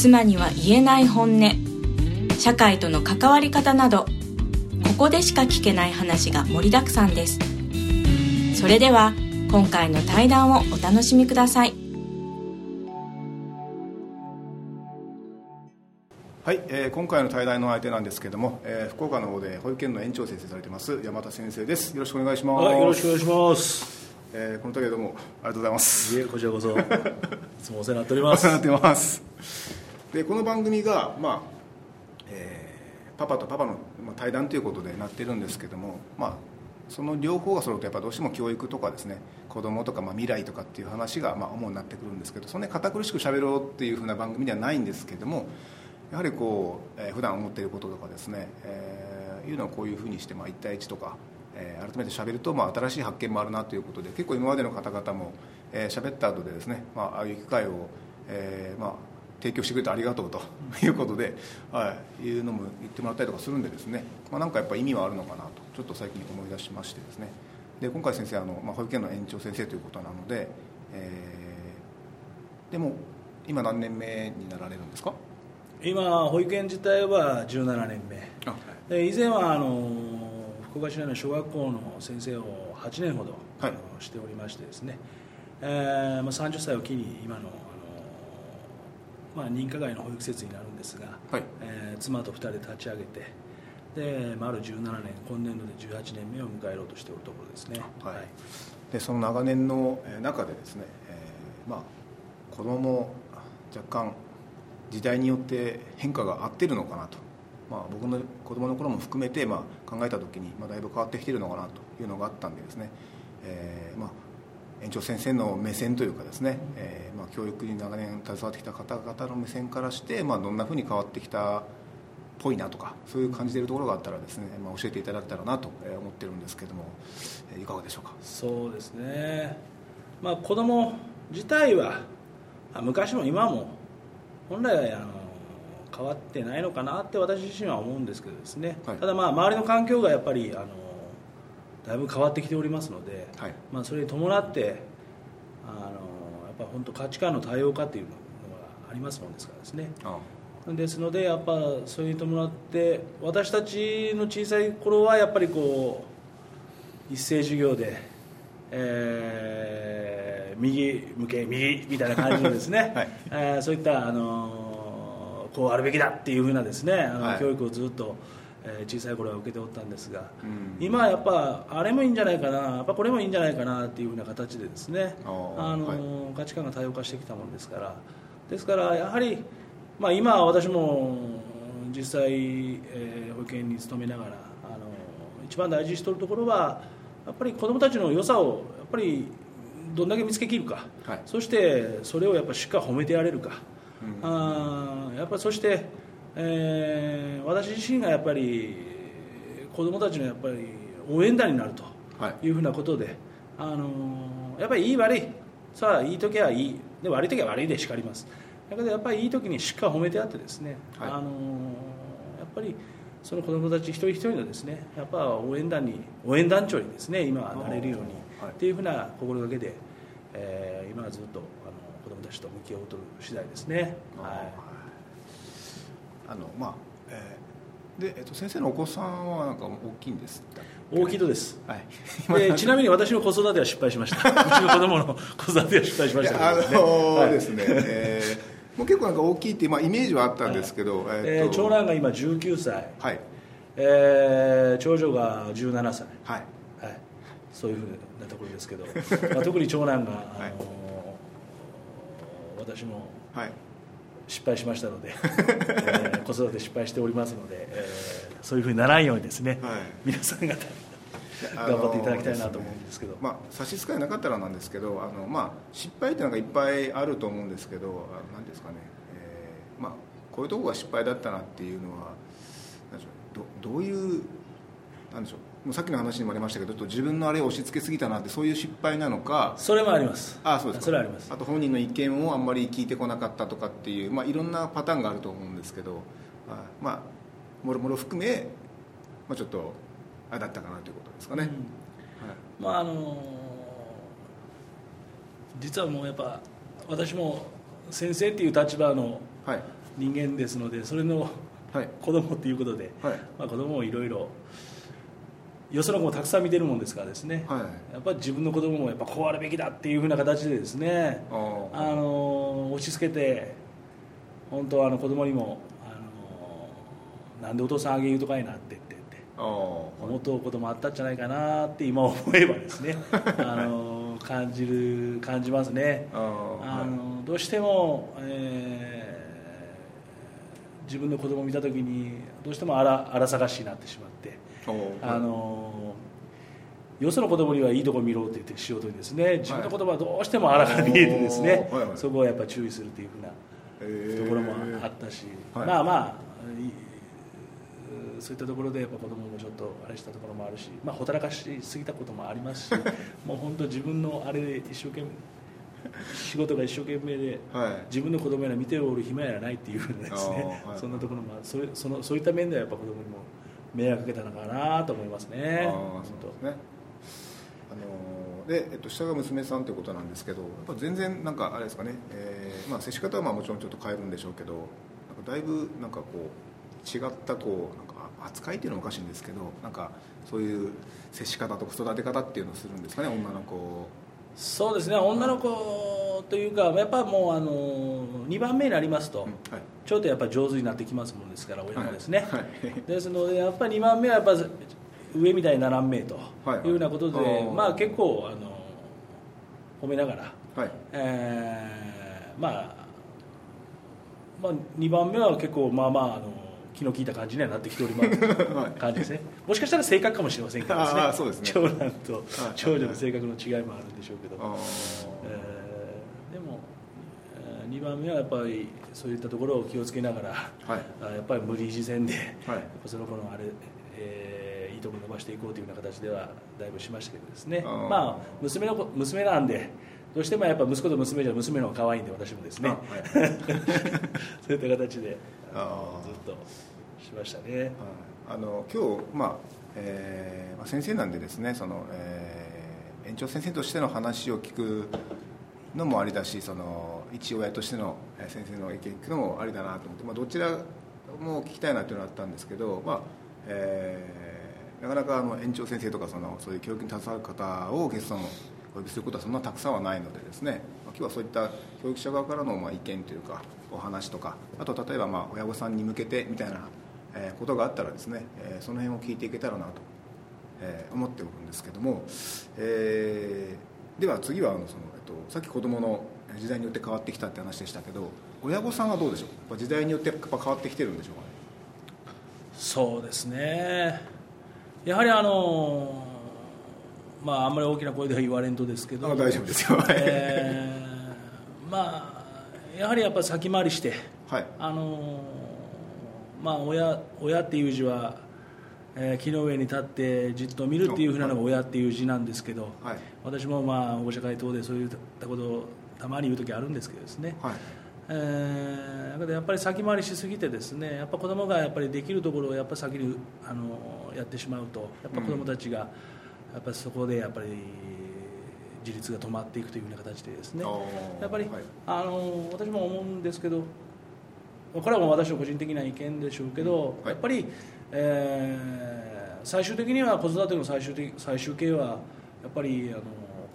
妻には言えない本音。社会との関わり方などここでしか聞けない話が盛りだくさんです。それでは今回の対談をお楽しみください。はい、えー今回の対談の相手なんですけども、えー福岡の方で保育園の園長先生されてます山田先生です。よろしくお願いします、はい、よろしくお願いします。えーこの度はどうもありがとうございます。いえ、こちらこそ。いつもお世話になっておりおます。世話になってますでこの番組が、まあえーパパとパパの対談ということでなってるんですけども、まあ、その両方が揃うとやっぱどうしても教育とかですね子供とかまあ未来とかっていう話がまあ主になってくるんですけどそんなに堅苦しく喋ろうっていうふうな番組ではないんですけどもやはりこう、えー普段思っていることとかですね、えーいうのをこういうふうにしてまあ1対1とか、えー改めて喋るとまあ新しい発見もあるなということで結構今までの方々もえー喋った後でですね、まあ、ああいう機会を、えーまあ、提供してくれてありがとうということで、はい、いうのも言ってもらったりとかするんでですね、まあ、なんかやっぱ意味はあるのかなとちょっと最近思い出しましてですね。で今回先生あの、まあ、保育園の園長先生ということなので、えーでも今何年目になられるんですか？今、保育園自体は17年目。あで以前はあの福岡市内の小学校の先生を8年ほど、はい。しておりましてですね、えーまあ、30歳を機に今の、まあ、認可外の保育施設になるんですが、はい。えー妻と2人で立ち上げてで丸17年今年度で18年目を迎えようとしておるところですね。はい。でその長年のえー中でですね、えーまあ、子供も若干時代によって変化が合ってるのかなと、まあ、僕の子供の頃も含めて、まあ、考えた時に、まあ、だいぶ変わってきてるのかなというのがあったんでですね、えーまあ、園長先生の目線というかですね、えーまあ、教育に長年携わってきた方々の目線からして、まあ、どんなふうに変わってきたっぽいなとかそういう感じているところがあったらですね、まあ、教えていただけたらなとえー思ってるんですけども、えーいかがでしょうか？そうですね、まあ、子供自体はあ昔も今も本来はあの変わってないのかなって私自身は思うんですけどですね、はい。ただまあ周りの環境がやっぱりあのだいぶ変わってきておりますので、はい。まあ、それに伴ってあのやっぱ本当価値観の多様化っていうのがありますもんですからですね。あですのでやっぱそれに伴って私たちの小さい頃はやっぱりこう一斉授業で、えー右向け右みたいな感じでですね、はい。えーそういった、あのーこうあるべきだっていうふうなですねはい。教育をずっと、えー小さい頃は受けておったんですが、うん。今はやっぱあれもいいんじゃないかなやっぱこれもいいんじゃないかなっていうふうな形でですねあのーはい。価値観が多様化してきたものですから。ですからやはり、まあ、今は私も実際、えー保育園に勤めながらあの一番大事にしておるところはやっぱり子どもたちの良さをやっぱりどんだけ見つけきるか、はい。そしてそれをやっぱしっかり褒めてやれるか、うん。あーやっぱりそして、えー私自身がやっぱり子どもたちのやっぱり応援団になるとはい。いうふうなことで、あのーやっぱりいい悪いさあいい時はいい。で悪い時は悪いで叱ります。だけどやっぱりいい時にしっかり褒めてやってですね、はい。あのーやっぱりその子どもたち一人一人のですねやっぱ応援団に応援団長にですね今はなれるように、はい。っていうふうな心がけで、えー今はずっとあの子どもたちと向き合おうとる次第ですね。はいあのまあ、えーで、えっと、先生のお子さんはなんか大きいんですか？大きいとです。はい。でちなみに私の子育ては失敗しました。うちの子供の子育ては失敗しました。あのはい。ですね、えーもう結構なんか大きいってまあ、イメージはあったんですけど、えーっと長男が今19歳、はい。えー長女が17歳、はい。はい、そういうふうなところですけど、まあ、特に長男が、あのはい。私もはい失敗しましたので、えー子育て失敗しておりますので、えーそういうふうにならんようにですね、はい。皆さん方頑張っていただきたいなと思うんですけど、まあ、差し支えなかったらなんですけどあの、まあ、失敗っていうのがいっぱいあると思うんですけどあ何ですかね、えーまあ、こういうところが失敗だったなっていうのはなんでしょう。どどういうなんでしょうもうさっきの話にもありましたけどちょっと自分のあれを押し付けすぎたなってそういう失敗なのかそれもあります。あそうですか。それはあります。あと本人の意見をあんまり聞いてこなかったとかっていう、まあ、いろんなパターンがあると思うんですけどあまあもろもろ含め、まあ、ちょっとあれだったかなということですかね、はい。まああの実はもうやっぱ私も先生っていう立場のはい。人間ですのでそれのはい。子供っていうことで、はい。まあ、子供をいろいろよその子もたくさん見てるもんですからですね、はい。やっぱり自分の子供もやっぱこうあるべきだっていうふうな形でですね。あの押し付けて本当はあの子供にもあのなんでお父さんあげ言うとかいなって言ってって思っとうこともあったんじゃないかなって今思えばですね。あの感じる感じますね。あのどうしても、えー自分の子供を見た時にどうしても荒荒探しになってしまってあのよその子供にはいいとこ見ろって言ってしようですね自分の子供はどうしても荒が見えてですね、はいはい。そこをやっぱ注意するというふうなえーところもあったし、はいまあまあいそういったところでやっぱ子供もちょっとあれしたところもあるし、まあ、ほったらかしすぎたこともありますし もう本当自分のあれで一生懸命仕事が一生懸命ではい。自分の子供やら見ておる暇やらないっていうふうなですね、あーはい。そんなところもそれそのそういった面ではやっぱ子供にも迷惑かけたのかなと思いますね。あそう当ですね。あのーで、えっと、下が娘さんということなんですけどやっぱ全然なんかあれですかね、えーまあ、接し方はまあもちろんちょっと変えるんでしょうけどなんかだいぶなんかこう違ったこうなんか扱いっていうのもおかしいんですけどなんかそういう接し方とか育て方っていうのをするんですかね女の子。をそうですね。女の子というかやっぱもうあの2番目になりますと、うんはい。ちょっとやっぱ上手になってきますもんですから親もですね、はい。ですのでやっぱり2番目はやっぱ上みたいにならんめとはい。いうようなことで、あー。まあ結構あの褒めながら、はい。えーまあ、まあ2番目は結構まあまああの気の利いた感じにはなってきております。はい。感じですね。もしかしたら性格かもしれませんけどですね。ね。長男とはい。長女の性格の違いもあるんでしょうけど、あー。えーでも、え2番目はやっぱりそういったところを気をつけながらはい。あやっぱり無理強い線で、はい。やっぱその子のあれ、えーいいところ伸ばしていこうというような形ではだいぶしましたけどですね。まあ娘の子娘なんでどうしてもやっぱ息子と娘じゃ娘の方が可愛いんで私もですね、あはい。そういった形でずっとしましたね。はい。あの今日、まあえーまあ、先生なんでですねその、えー園長先生としての話を聞くのもありだしその一親としての先生の意見聞くのもありだなと思って、まあ、どちらも聞きたいなというのがあったんですけど、まあえーなかなかあの園長先生とかそのそういう教育に携わる方をゲストのお呼びすることはそんなたくさんはないのでですね、まあ今日はそういった教育者側からのまあ意見というかお話とかあと例えばまあ親御さんに向けてみたいなことがあったらですね、えその辺を聞いていけたらなと、えー思っておるんですけども、えーでは次はあのその、えっと、さっき子どもの時代によって変わってきたって話でしたけど親御さんはどうでしょう？やっぱ時代によってやっぱ変わってきてるんでしょうかね？そうですね。やはりあのまああんまり大きな声では言われんとですけどあ大丈夫ですよ。えーまあやはりやっぱ先回りしてはい。あのまあ親親っていう字は、えー木の上に立ってじっと見るっていうふうなのが親っていう字なんですけど、はい。私もまあ保護者会等でそういったことをたまに言う時あるんですけどですね、はい。えーやっぱり先回りしすぎてですねやっぱ子供がやっぱりできるところをやっぱ先にあのやってしまうとやっぱ子供たちがやっぱりそこでやっぱり自立が止まっていくというような形でですね。やっぱり、はい。あの私も思うんですけどこれはもう私の個人的な意見でしょうけど、うんはい。やっぱり、えー最終的には子育ての最終的最終形はやっぱりあの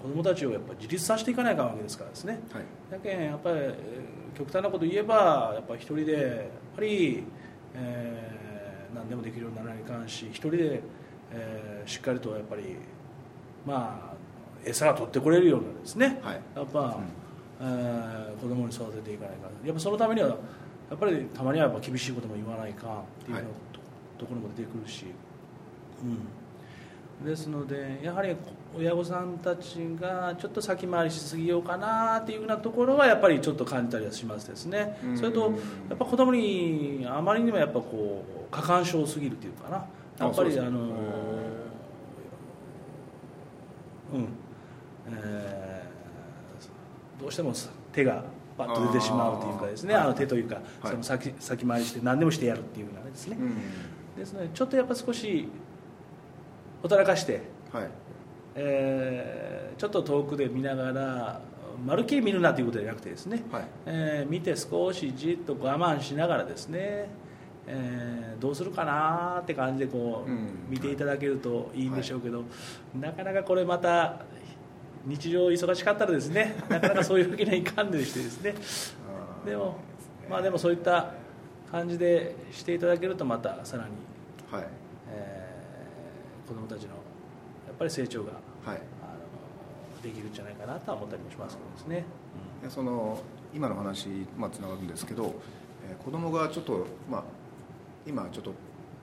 子供たちをやっぱり自立させていかないかんわけですからですね。はい。だけんやっぱりえー極端なこと言えばやっぱり一人でやっぱり、えー何でもできるようにならないかんし一人で、えーしっかりとやっぱりまあ餌が取ってこれるようなですね、はい。やっぱ、うん。えー子供に育てていかないかん。やっぱそのためにはやっぱりたまにはやっぱ厳しいことも言わないかんっていうのはい。と,、ところも出てくるし、うん、ですのでやはり親御さんたちがちょっと先回りしすぎようかなっていうようなところはやっぱりちょっと感じたりはしますですね、うん。それとやっぱ子供にあまりにもやっぱこう過干渉すぎるというかな。やっぱりあのそうん。えーどうしても手がパッと出てしまうというかですね。あの手というか、はい。その先先回りして何でもしてやるっていうようなですね、うん。ですのでちょっとやっぱ少しほったらかして、はい。えーちょっと遠くで見ながらまるっきり見るなということじゃなくてですね、はい。えー見て少しじっと我慢しながらですね、えーどうするかなって感じでこう、うん。見ていただけるといいんでしょうけど、なかなかこれまた日常忙しかったらですね なかなかそういうわけにはいかんでしてですね。でもまあでもそういった感じでしていただけるとまたさらに、はい。えー子どもたちのやっぱり成長がはい。あのできるんじゃないかなとは思ったりもしますけどですね、でその今の話まあつながるんですけど、えー子供がちょっとまあ今ちょっと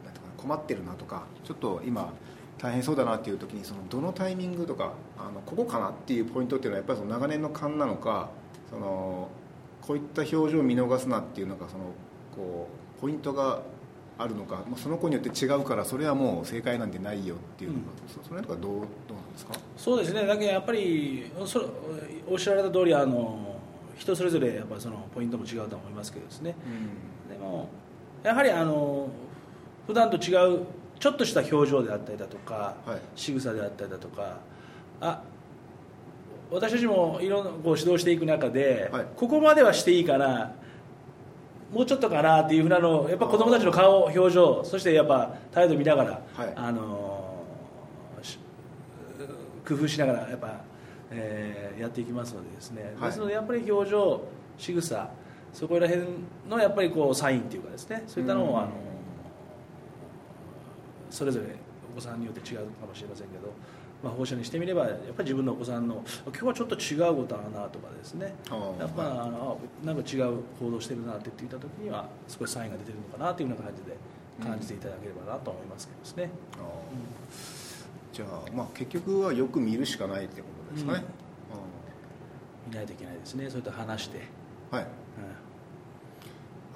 なんかな困ってるなとかちょっと今大変そうだなっていう時にそのどのタイミングとかあのここかなっていうポイントっていうのはやっぱりその長年の勘なのかそのこういった表情を見逃すなっていうのがそのこうポイントがあるのか、まあ、その子によって違うからそれはもう正解なんてないよっていうのが、そその辺とかどうどうなんですか？そうですね。だけどやっぱりそおっしゃられた通りあの人それぞれやっぱりそのポイントも違うとは思いますけどですね。でもやはりあの普段と違うちょっとした表情であったりだとか、はい。仕草であったりだとかあ私たちもいろんなこう指導していく中で、はい。ここまではしていいかなもうちょっとかなっていうふうなのをやっぱ子供たちの顔表情そしてやっぱ態度見ながら、はい。あのし工夫しながらやっぱ、えーやっていきますのでですね、はい。ですのでやっぱり表情仕草そこら辺のやっぱりこうサインっていうかですね。そういったのを、うん。あのそれぞれお子さんによって違うかもしれませんけど、まあ、保護者にしてみればやっぱり自分のお子さんの今日はちょっと違うことあるなとかですね。やっぱ、あのあなんか違う行動してるなって言った時には少しサインが出てるのかなというような感じで感じていただければなと思いますけどですね、あーじゃあ、まあ、結局はよく見るしかないってことですかね、見ないといけないですね。それと話して、はい。う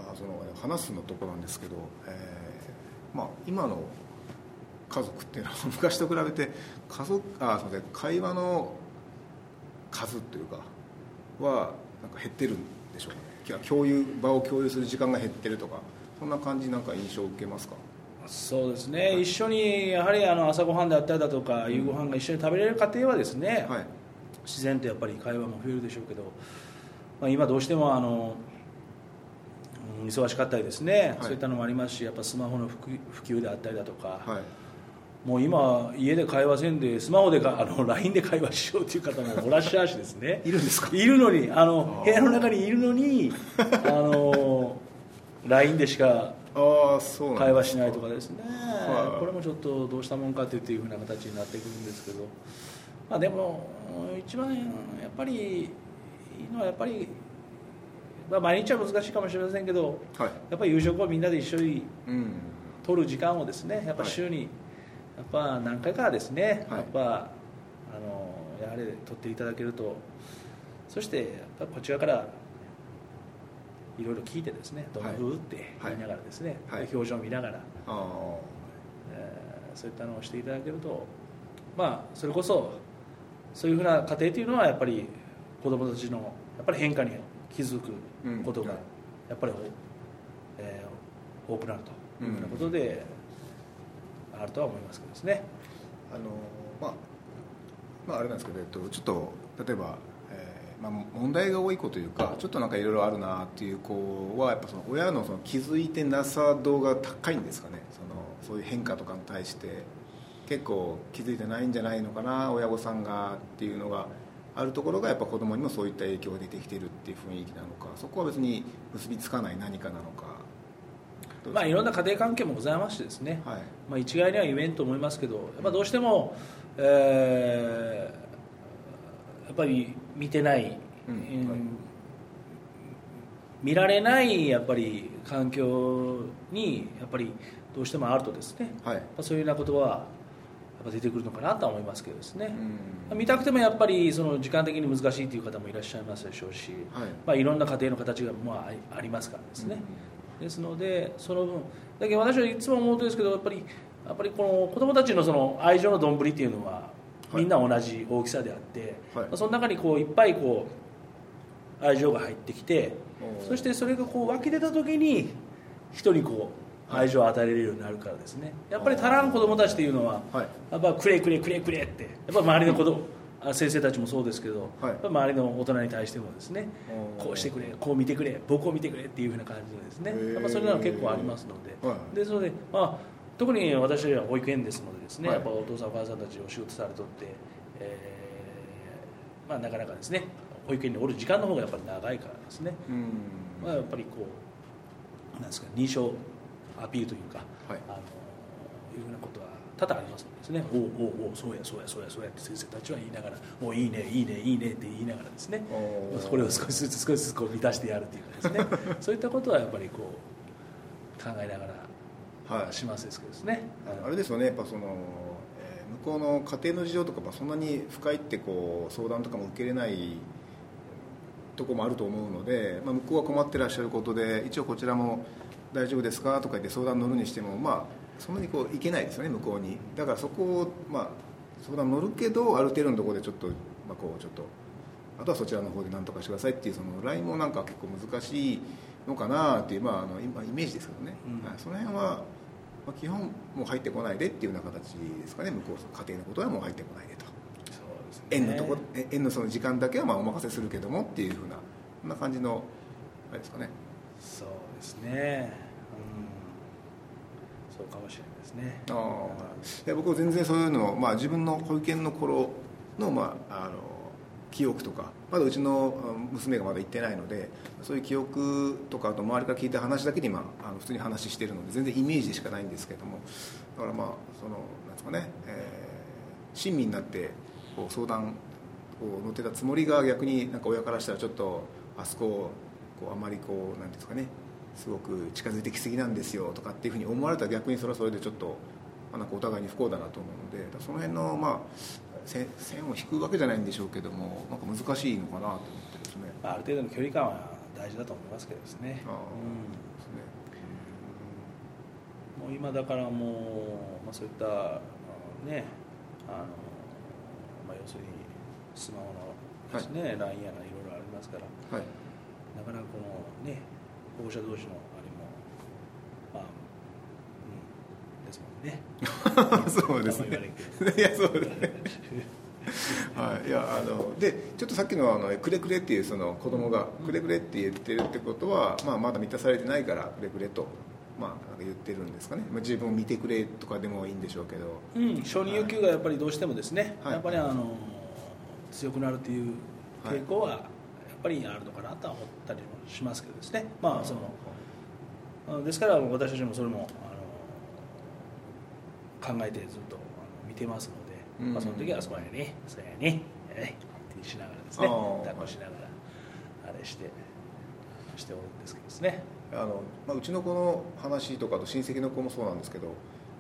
ん。あその話すのとこなんですけど、えーまあ、今の家族っていうのは昔と比べて家族あすみません会話の数というかはなんか減ってるんでしょうかね共有場を共有する時間が減ってるとかそんな感じなんか印象を受けますか？そうですね、一緒にやはりあの朝ごはんであったりだとか、夕ご飯が一緒に食べれる家庭はですね、はい。自然とやっぱり会話も増えるでしょうけど、まあ、今どうしてもあの、うん忙しかったりですね、い。そういったのもありますしやっぱスマホの普及普及であったりだとか、はいもう今家で会話せんでスマホでかあの LINE で会話しようという方もおらっしゃるしですね。いるんですか？いるのにあの部屋の中にいるのにあの LINE でしか会話しないとかですね、はい。これもちょっとどうしたもんかっていうふうな形になってくるんですけど、まあ、でも一番やっぱりいいのはやっぱり、まあ、毎日は難しいかもしれませんけどはい。やっぱり夕食をみんなで一緒にうん。取る時間をですねやっぱはい。週にやっぱ何回かですね、はい。やっぱあのやはり取っていただけると。そしてやっぱこちらからいろいろ聞いてですねどんなふうって言いながらですね、はい。表情を見ながら、あえーそういったのをしていただけるとまあそれこそそういうふうな家庭というのはやっぱり子どもたちのやっぱり変化に気づくことがうんやっぱり、えー多くなるというふうなことで、あるとは思いますけどですね。あのまあまああれなんですけど、えっと、ちょっと例えば、えーまあ、問題が多い子というかちょっとなんかいろいろあるなっていう子はやっぱその親のその気づいてなさ度が高いんですかね。そのそういう変化とかに対して結構気づいてないんじゃないのかな親御さんがっていうのがあるところがやっぱ子供にもそういった影響が出てきてるっていう雰囲気なのかそこは別に結びつかない何かなのかまあ、いろんな家庭関係もございましてですね、はい。まあ、一概には言えんと思いますけどやっぱどうしても、えーやっぱり見てない、うん。うんはい。見られないやっぱり環境にやっぱりどうしてもあるとですね、はい。まあ、そういうようなことはやっぱ出てくるのかなとは思いますけどですね、うん。見たくてもやっぱりその時間的に難しいという方もいらっしゃいますでしょうし、はい。まあ、いろんな家庭の形がまあありますからですね、ですのでその分だけど私はいつも思うとですけどやっぱりやっぱりこの子供たちのその愛情の丼っていうのははい。みんな同じ大きさであって、はい。まあその中にこういっぱいこう愛情が入ってきてそしてそれがこう湧き出た時に人にこう愛情を与えれるようになるからですね。やっぱり足らん子供たちっていうのははい。やっぱくれくれくれくれってやっぱ周りの子供あ先生たちもそうですけど、はい。周りの大人に対してもですねこうしてくれこう見てくれ僕を見てくれっていうふうな感じでですねやっぱそれなの結構ありますので、はい。ですので、まあ、特に私は保育園ですのでですね、はい。やっぱお父さんお母さんたちお仕事されとって、えーまあ、なかなかですね保育園におる時間の方がやっぱり長いからですね、うん。まあ、やっぱりこうなんですか認証アピールというか、はい。あのいうふうなことは多々ありますのでですね。おうおうおうそうやそうやそうやそうやって先生たちは言いながらおういいねいいねいいねって言いながらですね。これを少しずつ少しずつこう満たしてやるというかですね。そういったことはやっぱりこう考えながらはい。しますですけどですね、あれですよね。やっぱその、えー向こうの家庭の事情とか、まあ、そんなに深いってこう相談とかも受けれないとこもあると思うので、まあ、向こうは困ってらっしゃることで一応こちらも大丈夫ですかとか言って相談乗るにしてもまあそんなにこういけないですよね向こうに。だからそこを、まあ、相談乗るけどある程度のところでちょっと、まあ、こうちょっとあとはそちらの方で何とかしてくださいっていうそのラインもなんか結構難しいのかなっていう、まあ、あの今イメージですけどね、うん。はいその辺は、まあ、基本もう入ってこないでっていうような形ですかね。向こう家庭のことはもう入ってこないでと。そうですね。園のとこえ園のその時間だけはまあお任せするけどもっていうふうなそんな感じのあれですかね。そうですね。うんそうかもしれないですね。ああ。僕は全然そういうのを、まあ、自分の保育園の頃の,、まあ、あの記憶とかまだうちの娘がまだ行ってないのでそういう記憶とかあと周りから聞いた話だけに、まあ、の普通に話してるので全然イメージでしかないんですけどもだからまあそのなんですかね、えー親身になってこう相談を乗ってたつもりが逆になんか親からしたらちょっとあそこをこうあまりこうなんですかねすごく近づいてきすぎなんですよとかっていうふうに思われたら逆にそれはそれでちょっと、まあ、なんかお互いに不幸だなと思うのでその辺の、まあ、線線を引くわけじゃないんでしょうけどもなんか難しいのかなと思ってですね。まあ、ある程度の距離感は大事だと思いますけどですね。うん。ですね。もう今だからもう、まあ、そういったねあの、まあ、要するにスマホのですね、LINE やらいろいろありますからはい。なかなかこのね保護者同士のあれもまあうんですもんね。そうですね。いやそうですね。はい、いやあのでちょっとさっきのあのくれくれっていうその子供がくれくれって言ってるってことは、まあ、まだ満たされてないからくれくれと、まあ、言ってるんですかね、まあ、自分を見てくれとかでもいいんでしょうけど。うん、承認欲求がやっぱりどうしてもですね、はい。やっぱりあの強くなるという傾向はぱりあるのかなとは思ったりもしますけどですね、まあそのですから私たちもそれもあの考えてずっと見てますので、うん。まあ、その時はそうやねそうやねえいってしながらですね抱っこしながらあれしてしておるんですけどですね。あの、まあ、うちの子の話とかと親戚の子もそうなんですけど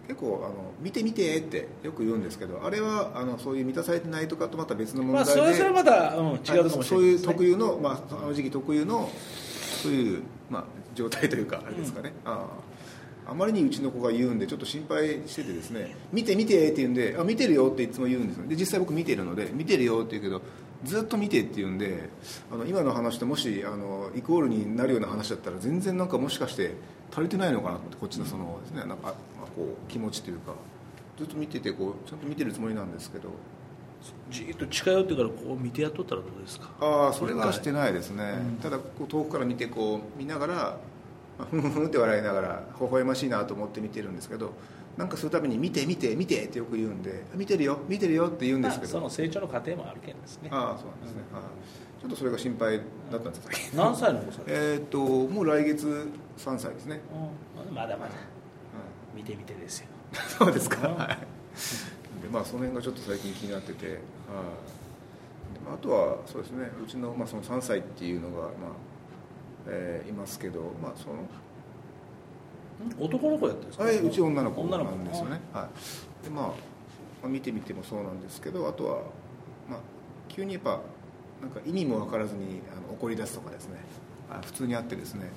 結構あの見て見てってよく言うんですけどあれはあのそういう満たされてないとかとまた別の問まあ題で、それそれはまた、うん、違うね、そういう特有の、まあ、その時期特有のそういう、まあ、状態というかあれですかね、あああまりにうちの子が言うんでちょっと心配しててですね見て見てって言うんであ見てるよっていつも言うんですよ。で実際僕見てるので見てるよって言うけどずっと見てって言うんであの今の話ともしあのイコールになるような話だったら全然なんかもしかして足りてないのかなってこっちのそのですね。なんか、まあ、こう気持ちというかずっと見ててこうちゃんと見てるつもりなんですけどじーっと近寄ってからこう見てやっとったらどうですか？ああそれはしてないですね、うん。ただこう遠くから見てこう見ながらまあふんふんって笑いながら微笑ましいなと思って見てるんですけどなんかするたびに「見て見て見て」ってよく言うんで「見てるよ見てるよ」って言うんですけど、まあその成長の過程もあるけんですね。ああそうなんですね、はい、ちょっとそれが心配だったんです最近何歳のお子さんえーっともう来月3歳ですね、うん。まだまだ。は見てみてですよ。い、そうですか、うん。はい。でまあその辺がちょっと最近気になってて、はああとはそうですね。うちの,、まあその3歳っていうのが、まあえーいますけど、まあ、その男の子やってるんですか？はいうち女の子女の子なんですよね、はい、でまあまあ、見てみてもそうなんですけどあとは、まあ、急にやっぱなんか意味も分からずにあの怒り出すとかですね。あ普通にあってですね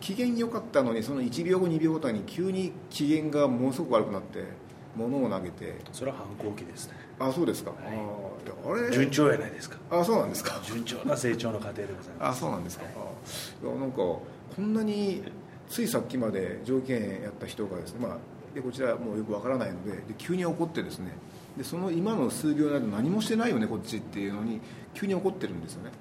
機嫌良かったのにその1秒後2秒後に急に機嫌がものすごく悪くなって物を投げて。それは反抗期ですね。あそうですか、はい。ああれ？順調やないですか。あそうなんですか。順調な成長の過程でございます。あそうなんですか、あいやなんかこんなについさっきまで条件やった人がですね、まあ、でこちらもうよくわからないのでで急に怒ってですねでその今の数秒の間何もしてないよねこっちっていうのに急に怒ってるんですよね。だ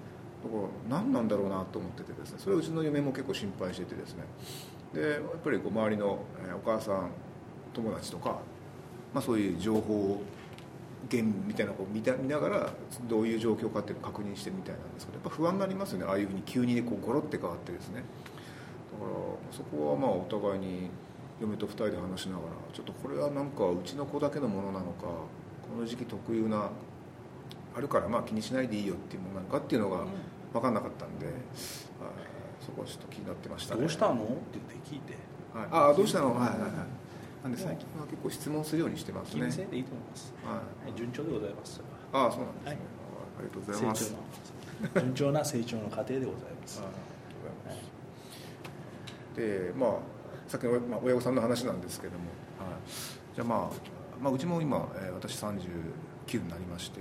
から何なんだろうなと思っててですねそれをうちの嫁も結構心配しててですね。でやっぱりこう周りのお母さん友達とか、まあ、そういう情報源みたいなのを見た見ながらどういう状況かっていうのを確認してみたいなんですけどやっぱ不安になりますよね。ああいうふうに急にこうゴロって変わってですね。だからそこはまあお互いに嫁と2人で話しながらちょっとこれはなんかうちの子だけのものなのかこの時期特有なあるからまあ気にしないでいいよっていうものなのかっていうのが分かんなかったんで、はいそこはちょっと気になってましたね。どうしたの？って言って聞いて。はい、ああどうしたの？はいはいはい。なんで最近は結構質問するようにしてますね。でいいと思います、はい。はい、順調でございます。ああそうなんですね、はい。ありがとうございはます。順調な成長の過程でございます。あ ありがとうございます。でまあさっきの、まあ、親御さんの話なんですけども、はい、じゃあ、まあ、まあうちも今、えー私39になりまして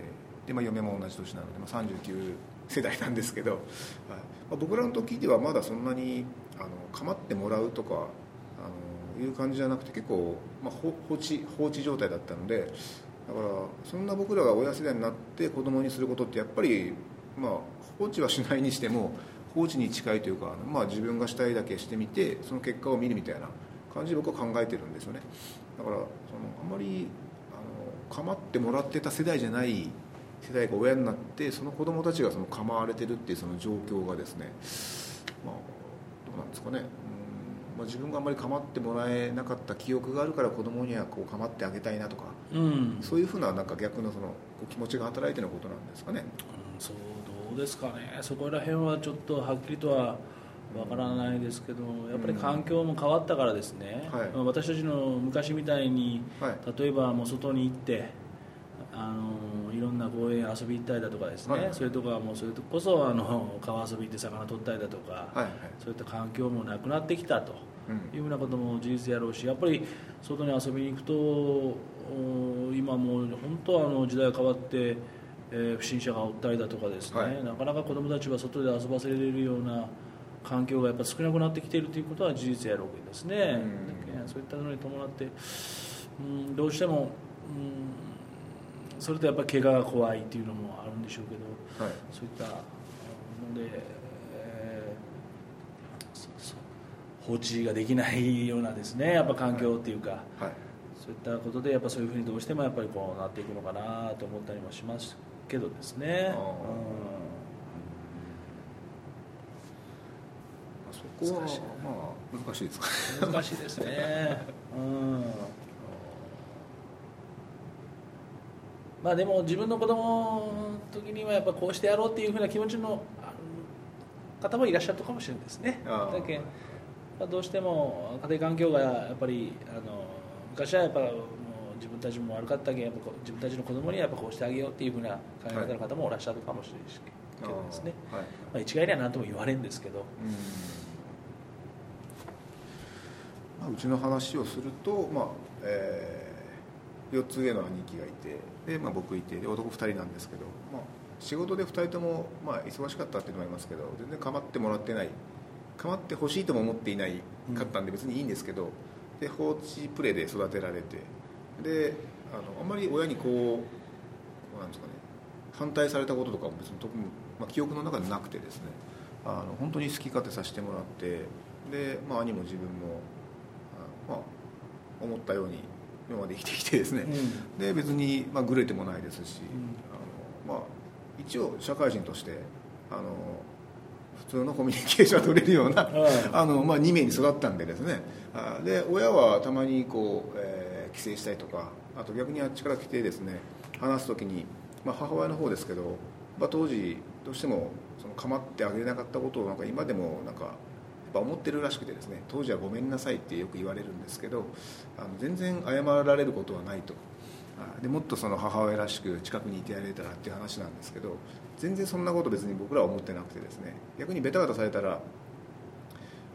で、まあ、嫁も同じ年なので、まあ、39世代なんですけど、はい。まあ、僕らの時ではまだそんなにあの構ってもらうとかあのいう感じじゃなくて結構、まあ、放置放置状態だったのでだからそんな僕らが親世代になって子供にすることってやっぱり、まあ、放置はしないにしても放置に近いというか、まあ、自分がしたいだけしてみてその結果を見るみたいな感じで僕は考えてるんですよね。だからそのあんまりあの構ってもらってた世代じゃない世代が親になってその子供たちがその構われてるっていうその状況がですねまあどうなんですかね。うん、まあ、自分があんまり構ってもらえなかった記憶があるから子供にはこう構ってあげたいなとかうん、そういうふうななんか逆のその気持ちが働いてのことなんですかね。うんそうどうですかね。そこら辺はちょっとはっきりとはわからないですけどやっぱり環境も変わったからですね、はい。まあ私たちの昔みたいにはい。例えばもう外に行ってあの公園遊び行ったりだとかですね、はいそれとかもうそれこそあの川遊び行って魚取ったりだとか、はいはい。そういった環境もなくなってきたとうん。いうふうなことも事実やろうしやっぱり外に遊びに行くとお今もう本当あの時代が変わって、えー不審者がおったりだとかですね、はい。なかなか子どもたちは外で遊ばせれるような環境がやっぱ少なくなってきているということは事実やろうけどですね、うん。そういったのに伴って、うん、どうしても、うん、それとやっぱ怪我が怖いっていうのもあるんでしょうけどはい。そういったので、えー放置ができないようなですねやっぱ環境っていうか、はい。そういったことでやっぱそういうふうにどうしてもやっぱりこうなっていくのかなと思ったりもしますけどですね。うん。そこは難しい。まあ難しいですか難しいですね。うん。まあでも自分の子供の時にはやっぱこうしてやろうっていうふうな気持ちのある方もいらっしゃるかもしれないですね。だけんまあどうしても家庭環境がやっぱりあの昔はやっぱもう自分たちも悪かったけんやっぱこう自分たちの子供にはやっぱこうしてあげようっていうふうな考え方の方もいらっしゃるかもしれないしけどですね。はいまあ一概には何とも言われんですけど。うんまあ、うちの話をすると、まあえ4つ上の兄貴がいてで、まあ、僕いてで男2人なんですけど、まあ、仕事で2人とも、まあ、忙しかったっていうのもありますけど全然構ってもらってない構ってほしいとも思っていないかったんで別にいいんですけど、で放置プレーで育てられてであのあんまり親にこうなんですかね反対されたこととかも別に特に、まあ、記憶の中でなくてですねあの本当に好き勝手させてもらってで、まあ、兄も自分もあ、まあ、思ったように今まで生きてきてですね、で別に、まあ、グレてもないですし、あのまあ、一応社会人としてあの普通のコミュニケーションが取れるような、う んあのまあ、2名に育ったんでですね。あで親はたまにこう、えー帰省したりとかあと逆にあっちから来てですね話す時に、まあ、母親の方ですけど、まあ、当時どうしてもその構ってあげれなかったことをなんか今でもなんかぱ思ってるらしくてですね当時はごめんなさいってよく言われるんですけどあの全然謝られることはないと。でもっとその母親らしく近くにいてやれたらっていう話なんですけど全然そんなこと別に僕らは思ってなくてですね逆にベタベタされたら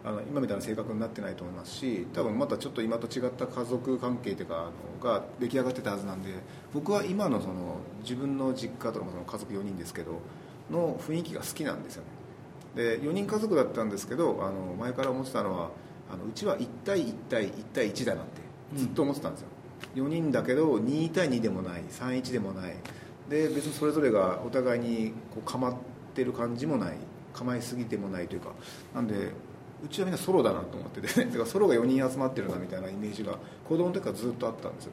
あの今みたいな性格になってないと思いますし多分またちょっと今と違った家族関係というかあのが出来上がってたはずなんで僕は今のその自分の実家とかその家族4人ですけどの雰囲気が好きなんですよね。で4人家族だったんですけどあの前から思ってたのはあのうちは1対1対1対1だなってずっと思ってたんですよ、うん、4人だけど2対2でもない31でもない。で別にそれぞれがお互いにこう構ってる感じもない構いすぎてもないというか。なんでうちはみんなソロだなと思ってて、ね、だからソロが4人集まってるなみたいなイメージが子供の時からずっとあったんですよ。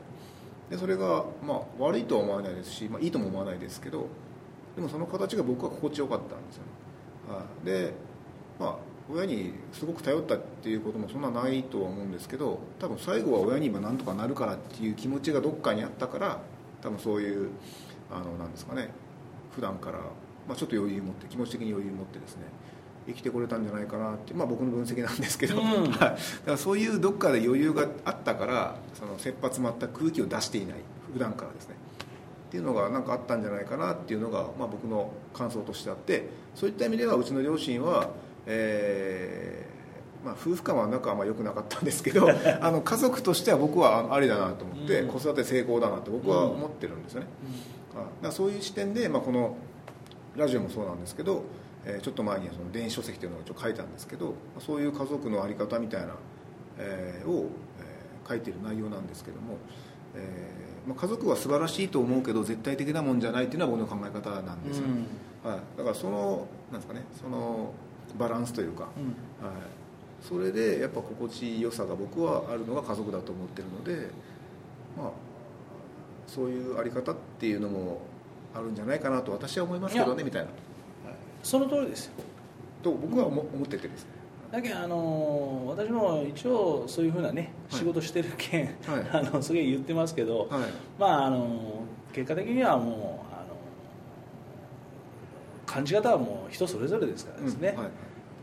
でそれが、まあ、悪いとは思わないですし、まあ、いいとも思わないですけどでもその形が僕は心地よかったんですよね、はでまあ親にすごく頼ったっていうこともそんなないとは思うんですけど多分最後は親に今なんとかなるからっていう気持ちがどっかにあったから多分そういうあのなんですかね普段から、まあ、ちょっと余裕持って気持ち的に余裕持ってですね生きてこれたんじゃないかなって、まあ、僕の分析なんですけど、うん、だからそういうどっかで余裕があったからその切羽詰まった空気を出していない普段からですねっていうのが何かあったんじゃないかなっていうのが、まあ、僕の感想としてあってそういった意味ではうちの両親は、えーまあ、夫婦間は仲はまあ良くなかったんですけど あの家族としては僕はありだなと思って、うん、子育て成功だなと僕は思ってるんですよね、うん、だからそういう視点で、まあ、このラジオもそうなんですけどえちょっと前にその電子書籍というのを一応書いたんですけどそういう家族の在り方みたいな、えー、を、えー、書いている内容なんですけども、えーまあ、家族は素晴らしいと思うけど絶対的なもんじゃないっていうのは僕の考え方なんですよ、うん、はい、だからそのなんですかねそのバランスというか、うん、はい、それでやっぱ心地よさが僕はあるのが家族だと思ってるのでまあそういう在り方っていうのもあるんじゃないかなと私は思いますけどねみたいな。その通りですよ。と僕は思っててですだけどあの私も一応そういうふうなね、仕事してるけん、はい、あのすげえ言ってますけど、はい、まああの結果的にはもうあの感じ方はもう人それぞれですからですね、うんは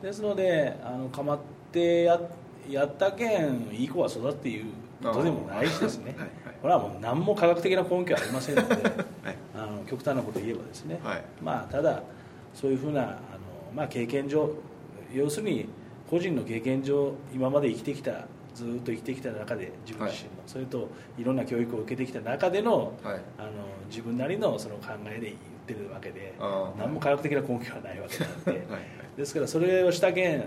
い、ですのであの構ってややったけんいい子は育っていうことでもないしですね。これはもう何も科学的な根拠はありませんので、あの極端なことを言えばですね、まあただそういうふうなあの、まあ、経験上要するに個人の経験上今まで生きてきたずっと生きてきた中で自分自身の、はい、それといろんな教育を受けてきた中でのはい、あの自分なりのその考えで言ってるわけで何も科学的な根拠はないわけなので。はい、ですからそれをしたけん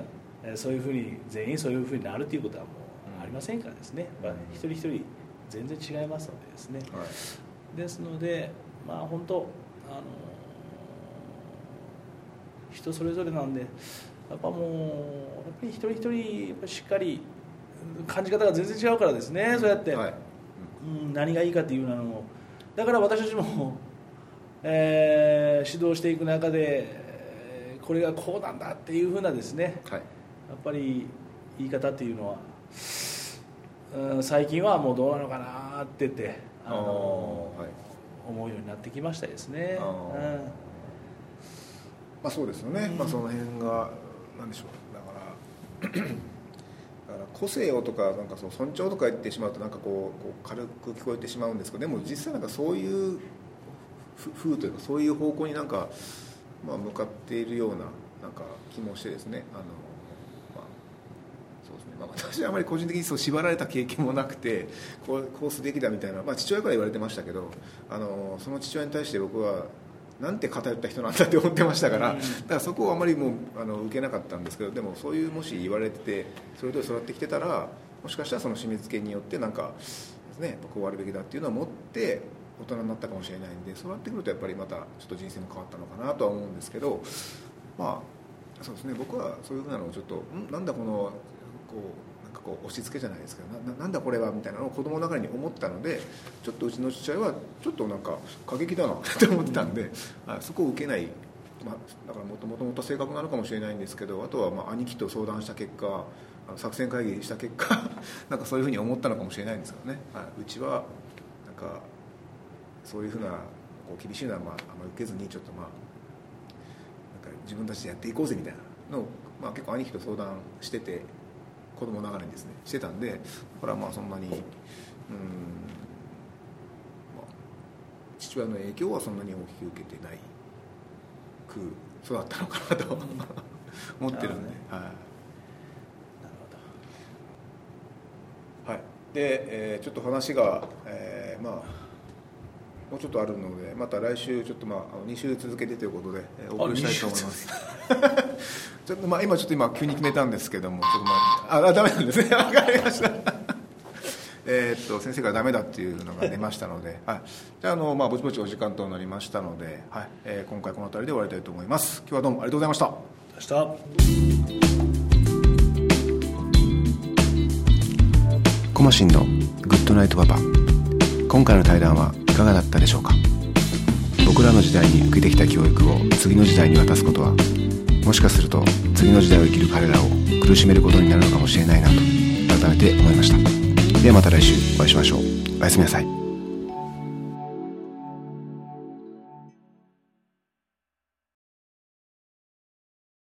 そういうふうに全員そういうふうになるということはもうありませんからですね、まあ、一人一人全然違いますのでですね、ですのでまあ本当あの人それぞれなんでやっぱもうやっぱり一人一人やっぱしっかり感じ方が全然違うからですねそうやって、はい、うん、何がいいかっていうのもだから私たちも、えー、指導していく中でこれがこうなんだっていうふうなですね、はい、やっぱり言い方っていうのは、うん、最近はもうどうなのかなって言ってあの、はい、思うようになってきましたですね。うん。まあ、そうですよね、うん、まあ、その辺が何でしょう。だから だから個性をとかなんかそう尊重とか言ってしまうとなんかこうこう軽く聞こえてしまうんですけどでも実際なんかそういう風というかそういう方向になんか、まあ、向かっているようななんか気もしてですね。あの、まあそうですね。まあ、私はあまり個人的にそう縛られた経験もなくてこうこうすべきだみたいな、まあ、父親から言われてましたけどあのその父親に対して僕はなんて偏った人なんだって思ってましたから、だからそこをあまりもうあの受けなかったんですけどでもそういうもし言われててそれで育ってきてたらもしかしたらその締め付けによってなんかですねこうあるべきだっていうのを持って大人になったかもしれないんでそうなってくるとやっぱりまたちょっと人生も変わったのかなとは思うんですけどまあそうですね。僕はそういうふうなのをちょっとんなんだこのこうこう押し付けじゃないですけどななんだこれはみたいなのを子供の中に思ったのでちょっとうちの父親はちょっとなんか過激だなって思ってたんで、あそこを受けない、まあ、だからもともともと性格なのかもしれないんですけどあとはまあ兄貴と相談した結果作戦会議した結果 なんかそういうふうに思ったのかもしれないんですけどね、はい、うちはなんかそういうふうなこう厳しいのはまああんまり受けずにちょっとまあなんか自分たちでやっていこうぜみたいなのを、まあ、結構兄貴と相談してて子供ながらにですねしてたんでこれはまあそんなにうん、まあ、父親の影響はそんなに大きく受けてないく育ったのかなと思ってるんで、ね、はい、なるほど。はい。で、えー、ちょっと話が、えー、まあもうちょっとあるのでまた来週ちょっとまあ2週続けてということで、えー、お送りしたいと思いますちょっとまあ今ちょっと今急に決めたんですけどもちょっとまああダメなんですね。分かりました。えっと先生がダメだっていうのが出ましたので、はい、じゃああの、まあ、ぼちぼちお時間となりましたので、はい。えー、今回この辺りで終わりたいと思います。今日はどうもありがとうございました。コマシンのグッドナイトパパ今回の対談はいかがだったでしょうか。僕らの時代に受けてきた教育を次の時代に渡すことはもしかすると次の時代を生きる彼らを苦しめることになるのかもしれないなと改めて思いました。ではまた来週お会いしましょう。おやすみなさい。